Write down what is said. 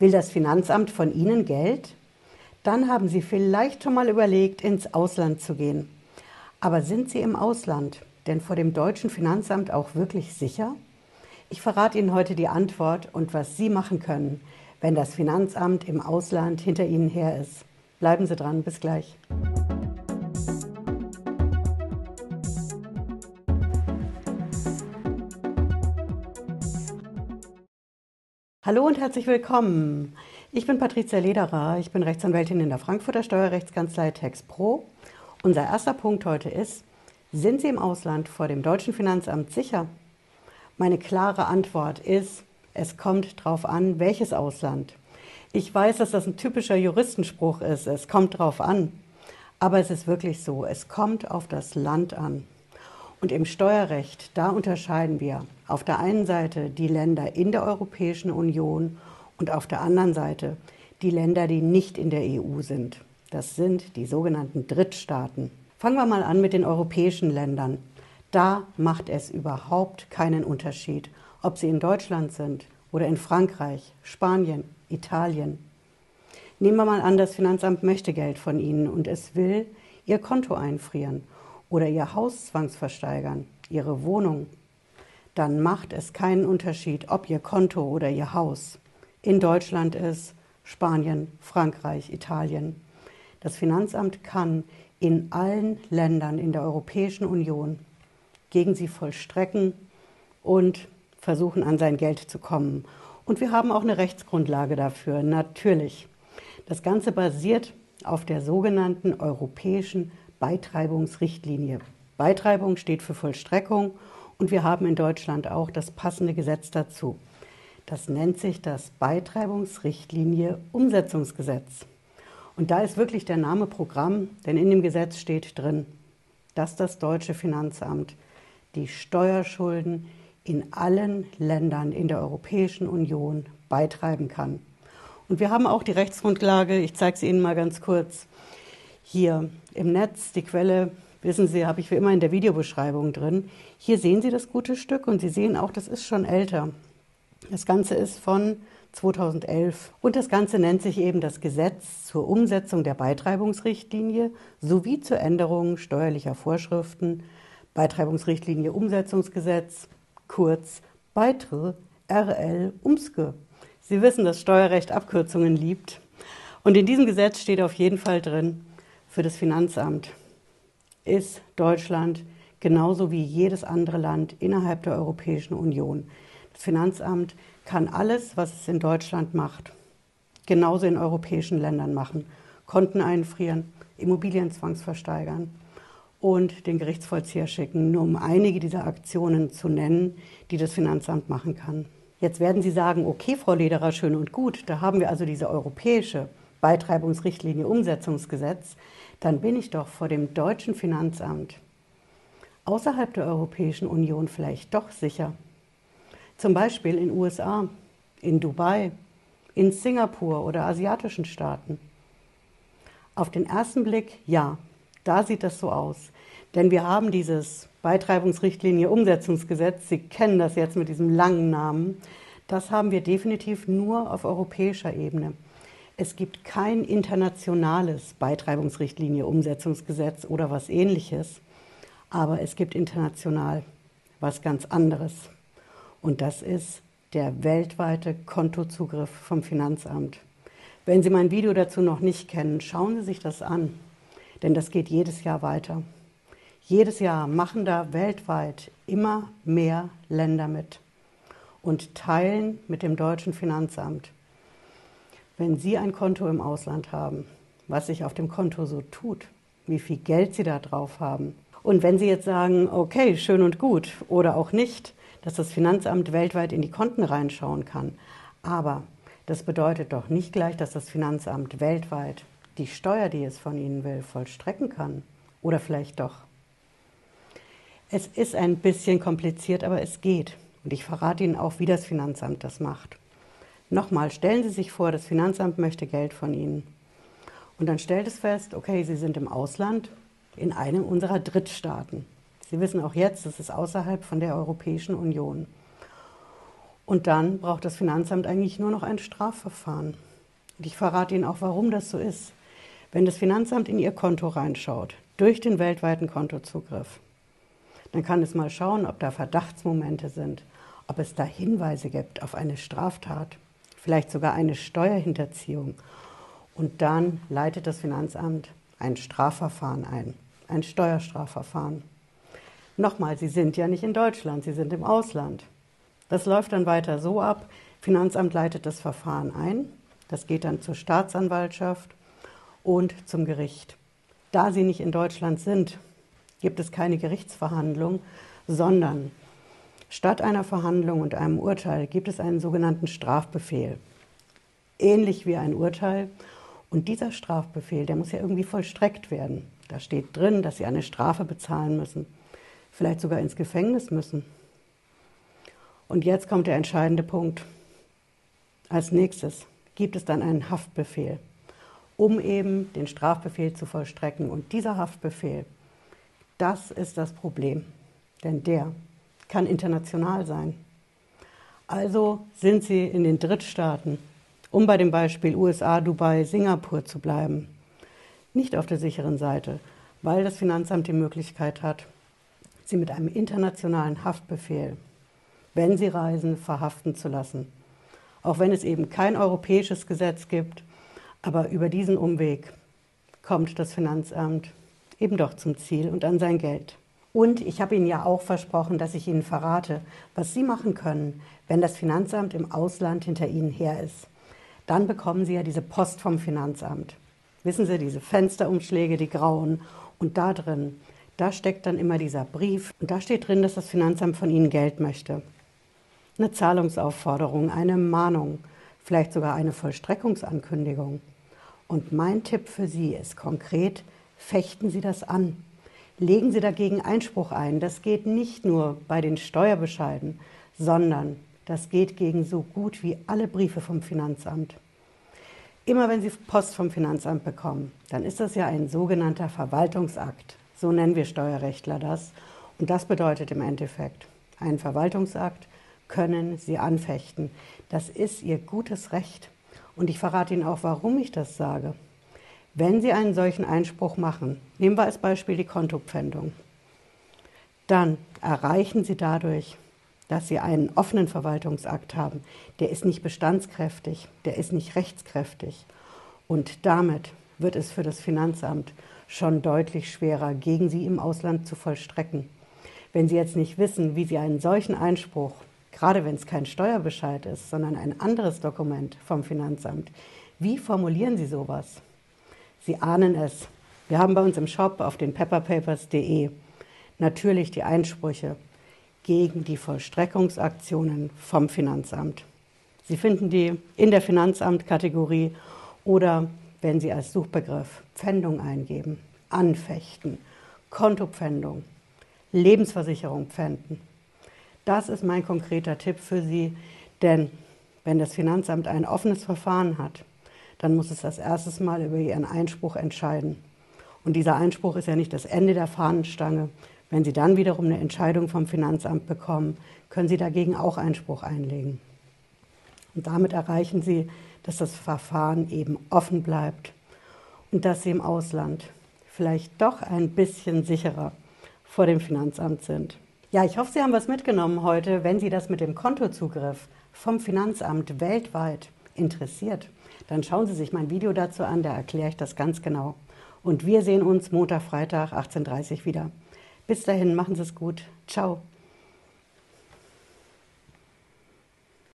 Will das Finanzamt von Ihnen Geld? Dann haben Sie vielleicht schon mal überlegt, ins Ausland zu gehen. Aber sind Sie im Ausland denn vor dem deutschen Finanzamt auch wirklich sicher? Ich verrate Ihnen heute die Antwort und was Sie machen können, wenn das Finanzamt im Ausland hinter Ihnen her ist. Bleiben Sie dran, bis gleich. Hallo und herzlich willkommen. Ich bin Patricia Lederer, ich bin Rechtsanwältin in der Frankfurter Steuerrechtskanzlei TexPro. Unser erster Punkt heute ist, sind Sie im Ausland vor dem deutschen Finanzamt sicher? Meine klare Antwort ist, es kommt drauf an, welches Ausland. Ich weiß, dass das ein typischer Juristenspruch ist, es kommt drauf an. Aber es ist wirklich so, es kommt auf das Land an. Und im Steuerrecht, da unterscheiden wir auf der einen Seite die Länder in der Europäischen Union und auf der anderen Seite die Länder, die nicht in der EU sind. Das sind die sogenannten Drittstaaten. Fangen wir mal an mit den europäischen Ländern. Da macht es überhaupt keinen Unterschied, ob sie in Deutschland sind oder in Frankreich, Spanien, Italien. Nehmen wir mal an, das Finanzamt möchte Geld von Ihnen und es will Ihr Konto einfrieren oder ihr Haus zwangsversteigern, ihre Wohnung, dann macht es keinen Unterschied, ob ihr Konto oder ihr Haus in Deutschland ist, Spanien, Frankreich, Italien. Das Finanzamt kann in allen Ländern in der Europäischen Union gegen sie vollstrecken und versuchen, an sein Geld zu kommen. Und wir haben auch eine Rechtsgrundlage dafür, natürlich. Das Ganze basiert auf der sogenannten europäischen Beitreibungsrichtlinie. Beitreibung steht für Vollstreckung und wir haben in Deutschland auch das passende Gesetz dazu. Das nennt sich das Beitreibungsrichtlinie Umsetzungsgesetz. Und da ist wirklich der Name Programm, denn in dem Gesetz steht drin, dass das deutsche Finanzamt die Steuerschulden in allen Ländern in der Europäischen Union beitreiben kann. Und wir haben auch die Rechtsgrundlage, ich zeige sie Ihnen mal ganz kurz, hier im Netz, die Quelle, wissen Sie, habe ich wie immer in der Videobeschreibung drin. Hier sehen Sie das gute Stück und Sie sehen auch, das ist schon älter. Das Ganze ist von 2011 und das Ganze nennt sich eben das Gesetz zur Umsetzung der Beitreibungsrichtlinie sowie zur Änderung steuerlicher Vorschriften, Beitreibungsrichtlinie Umsetzungsgesetz, kurz Beitre RL Umske. Sie wissen, dass Steuerrecht Abkürzungen liebt. Und in diesem Gesetz steht auf jeden Fall drin, für das Finanzamt ist Deutschland genauso wie jedes andere Land innerhalb der Europäischen Union. Das Finanzamt kann alles, was es in Deutschland macht, genauso in europäischen Ländern machen. Konten einfrieren, Immobilien zwangsversteigern und den Gerichtsvollzieher schicken, nur um einige dieser Aktionen zu nennen, die das Finanzamt machen kann. Jetzt werden Sie sagen, okay, Frau Lederer, schön und gut, da haben wir also diese europäische Beitreibungsrichtlinie Umsetzungsgesetz dann bin ich doch vor dem deutschen Finanzamt außerhalb der Europäischen Union vielleicht doch sicher. Zum Beispiel in USA, in Dubai, in Singapur oder asiatischen Staaten. Auf den ersten Blick ja, da sieht das so aus. Denn wir haben dieses Beitreibungsrichtlinie Umsetzungsgesetz, Sie kennen das jetzt mit diesem langen Namen, das haben wir definitiv nur auf europäischer Ebene. Es gibt kein internationales Beitreibungsrichtlinie, Umsetzungsgesetz oder was ähnliches, aber es gibt international was ganz anderes. Und das ist der weltweite Kontozugriff vom Finanzamt. Wenn Sie mein Video dazu noch nicht kennen, schauen Sie sich das an, denn das geht jedes Jahr weiter. Jedes Jahr machen da weltweit immer mehr Länder mit und teilen mit dem deutschen Finanzamt wenn Sie ein Konto im Ausland haben, was sich auf dem Konto so tut, wie viel Geld Sie da drauf haben. Und wenn Sie jetzt sagen, okay, schön und gut oder auch nicht, dass das Finanzamt weltweit in die Konten reinschauen kann, aber das bedeutet doch nicht gleich, dass das Finanzamt weltweit die Steuer, die es von Ihnen will, vollstrecken kann. Oder vielleicht doch. Es ist ein bisschen kompliziert, aber es geht. Und ich verrate Ihnen auch, wie das Finanzamt das macht. Nochmal, stellen Sie sich vor, das Finanzamt möchte Geld von Ihnen. Und dann stellt es fest, okay, Sie sind im Ausland, in einem unserer Drittstaaten. Sie wissen auch jetzt, das ist außerhalb von der Europäischen Union. Und dann braucht das Finanzamt eigentlich nur noch ein Strafverfahren. Und ich verrate Ihnen auch, warum das so ist. Wenn das Finanzamt in Ihr Konto reinschaut, durch den weltweiten Kontozugriff, dann kann es mal schauen, ob da Verdachtsmomente sind, ob es da Hinweise gibt auf eine Straftat, vielleicht sogar eine Steuerhinterziehung. Und dann leitet das Finanzamt ein Strafverfahren ein, ein Steuerstrafverfahren. Nochmal, Sie sind ja nicht in Deutschland, Sie sind im Ausland. Das läuft dann weiter so ab, Finanzamt leitet das Verfahren ein, das geht dann zur Staatsanwaltschaft und zum Gericht. Da Sie nicht in Deutschland sind, gibt es keine Gerichtsverhandlung, sondern statt einer Verhandlung und einem Urteil gibt es einen sogenannten Strafbefehl. Ähnlich wie ein Urteil. Und dieser Strafbefehl, der muss ja irgendwie vollstreckt werden. Da steht drin, dass Sie eine Strafe bezahlen müssen, vielleicht sogar ins Gefängnis müssen. Und jetzt kommt der entscheidende Punkt. Als nächstes gibt es dann einen Haftbefehl um eben den Strafbefehl zu vollstrecken. Und dieser Haftbefehl, das ist das Problem, denn der kann international sein. Also sind Sie in den Drittstaaten, um bei dem Beispiel USA, Dubai, Singapur zu bleiben, nicht auf der sicheren Seite, weil das Finanzamt die Möglichkeit hat, Sie mit einem internationalen Haftbefehl, wenn Sie reisen, verhaften zu lassen. Auch wenn es eben kein europäisches Gesetz gibt, aber über diesen Umweg kommt das Finanzamt eben doch zum Ziel und an sein Geld. Und ich habe Ihnen ja auch versprochen, dass ich Ihnen verrate, was Sie machen können, wenn das Finanzamt im Ausland hinter Ihnen her ist. Dann bekommen Sie ja diese Post vom Finanzamt. Wissen Sie, diese Fensterumschläge, die grauen. Und da drin, da steckt dann immer dieser Brief. Und da steht drin, dass das Finanzamt von Ihnen Geld möchte. Eine Zahlungsaufforderung, eine Mahnung, vielleicht sogar eine Vollstreckungsankündigung. Und mein Tipp für Sie ist konkret, fechten Sie das an. Legen Sie dagegen Einspruch ein. Das geht nicht nur bei den Steuerbescheiden, sondern das geht gegen so gut wie alle Briefe vom Finanzamt. Immer wenn Sie Post vom Finanzamt bekommen, dann ist das ja ein sogenannter Verwaltungsakt. So nennen wir Steuerrechtler das. Und das bedeutet im Endeffekt, einen Verwaltungsakt können Sie anfechten. Das ist Ihr gutes Recht. Und ich verrate Ihnen auch, warum ich das sage. Wenn Sie einen solchen Einspruch machen, nehmen wir als Beispiel die Kontopfändung, dann erreichen Sie dadurch, dass Sie einen offenen Verwaltungsakt haben. Der ist nicht bestandskräftig, der ist nicht rechtskräftig. Und damit wird es für das Finanzamt schon deutlich schwerer, gegen Sie im Ausland zu vollstrecken. Wenn Sie jetzt nicht wissen, wie Sie einen solchen Einspruch gerade wenn es kein Steuerbescheid ist, sondern ein anderes Dokument vom Finanzamt. Wie formulieren Sie sowas? Sie ahnen es. Wir haben bei uns im Shop auf den pepperpapers.de natürlich die Einsprüche gegen die Vollstreckungsaktionen vom Finanzamt. Sie finden die in der Finanzamt-Kategorie oder wenn Sie als Suchbegriff Pfändung eingeben, Anfechten, Kontopfändung, Lebensversicherung pfänden. Das ist mein konkreter Tipp für Sie, denn wenn das Finanzamt ein offenes Verfahren hat, dann muss es das erste Mal über Ihren Einspruch entscheiden. Und dieser Einspruch ist ja nicht das Ende der Fahnenstange. Wenn Sie dann wiederum eine Entscheidung vom Finanzamt bekommen, können Sie dagegen auch Einspruch einlegen. Und damit erreichen Sie, dass das Verfahren eben offen bleibt und dass Sie im Ausland vielleicht doch ein bisschen sicherer vor dem Finanzamt sind. Ja, ich hoffe, Sie haben was mitgenommen heute, wenn Sie das mit dem Kontozugriff vom Finanzamt weltweit interessiert. Dann schauen Sie sich mein Video dazu an, da erkläre ich das ganz genau. Und wir sehen uns Montag, Freitag, 18.30 Uhr wieder. Bis dahin, machen Sie es gut. Ciao.